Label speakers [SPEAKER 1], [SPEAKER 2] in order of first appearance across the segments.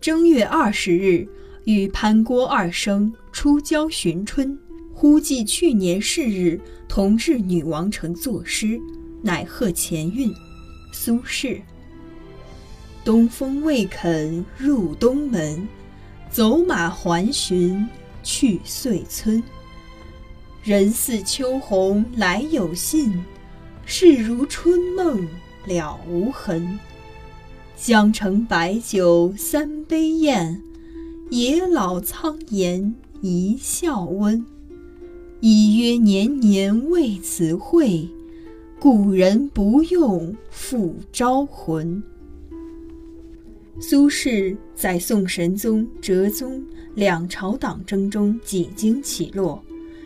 [SPEAKER 1] 正月二十日，与潘郭二生出郊寻春，忽记去年是日同至女王城作诗，乃贺前韵。苏轼。东风未肯入东门，走马还寻去岁村。人似秋鸿来有信，事如春梦了无痕。江城白酒三杯宴，野老苍颜一笑温。已曰年年为此会，故人不用复招魂。苏轼在宋神宗、哲宗两朝党争中几经起落，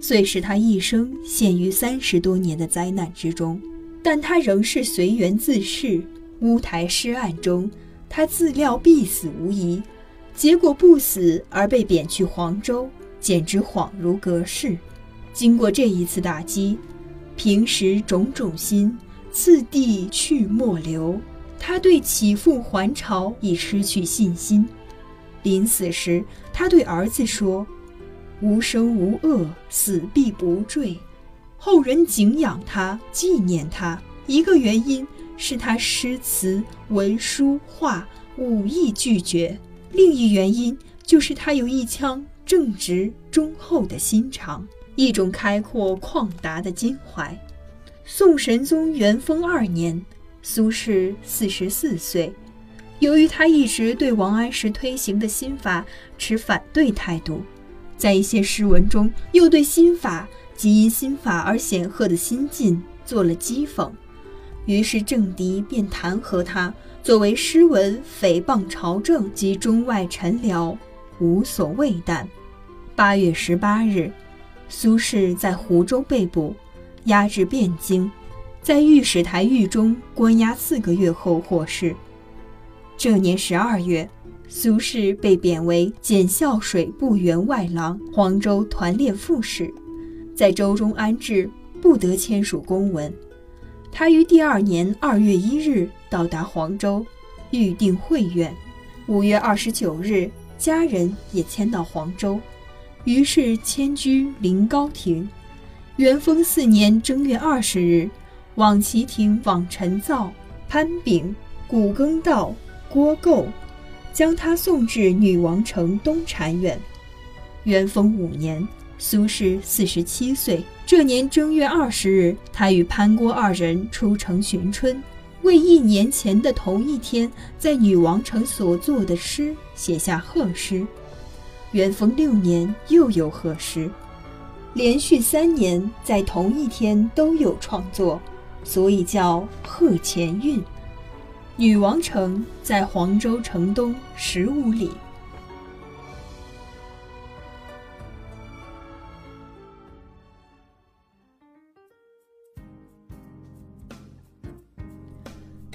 [SPEAKER 1] 遂使他一生陷于三十多年的灾难之中，但他仍是随缘自适。乌台诗案中，他自料必死无疑，结果不死而被贬去黄州，简直恍如隔世。经过这一次打击，平时种种心，次第去莫留。他对起复还朝已失去信心。临死时，他对儿子说：“无生无恶，死必不坠。”后人敬仰他，纪念他，一个原因。是他诗词、文书、画武艺俱绝。另一原因就是他有一腔正直忠厚的心肠，一种开阔旷达的襟怀。宋神宗元丰二年，苏轼四十四岁。由于他一直对王安石推行的新法持反对态度，在一些诗文中又对新法及因新法而显赫的新进做了讥讽。于是政敌便弹劾他，作为诗文诽谤朝政及中外臣僚，无所畏惮。八月十八日，苏轼在湖州被捕，押至汴京，在御史台狱中关押四个月后获释。这年十二月，苏轼被贬为检校水部员外郎、黄州团练副使，在州中安置，不得签署公文。他于第二年二月一日到达黄州，预定会院。五月二十九日，家人也迁到黄州，于是迁居临高亭。元丰四年正月二十日，往其庭访陈造、潘炳、古耕道、郭构，将他送至女王城东禅院。元丰五年。苏轼四十七岁，这年正月二十日，他与潘郭二人出城寻春，为一年前的同一天在女王城所作的诗写下贺诗。元丰六年又有贺诗，连续三年在同一天都有创作，所以叫贺前韵。女王城在黄州城东十五里。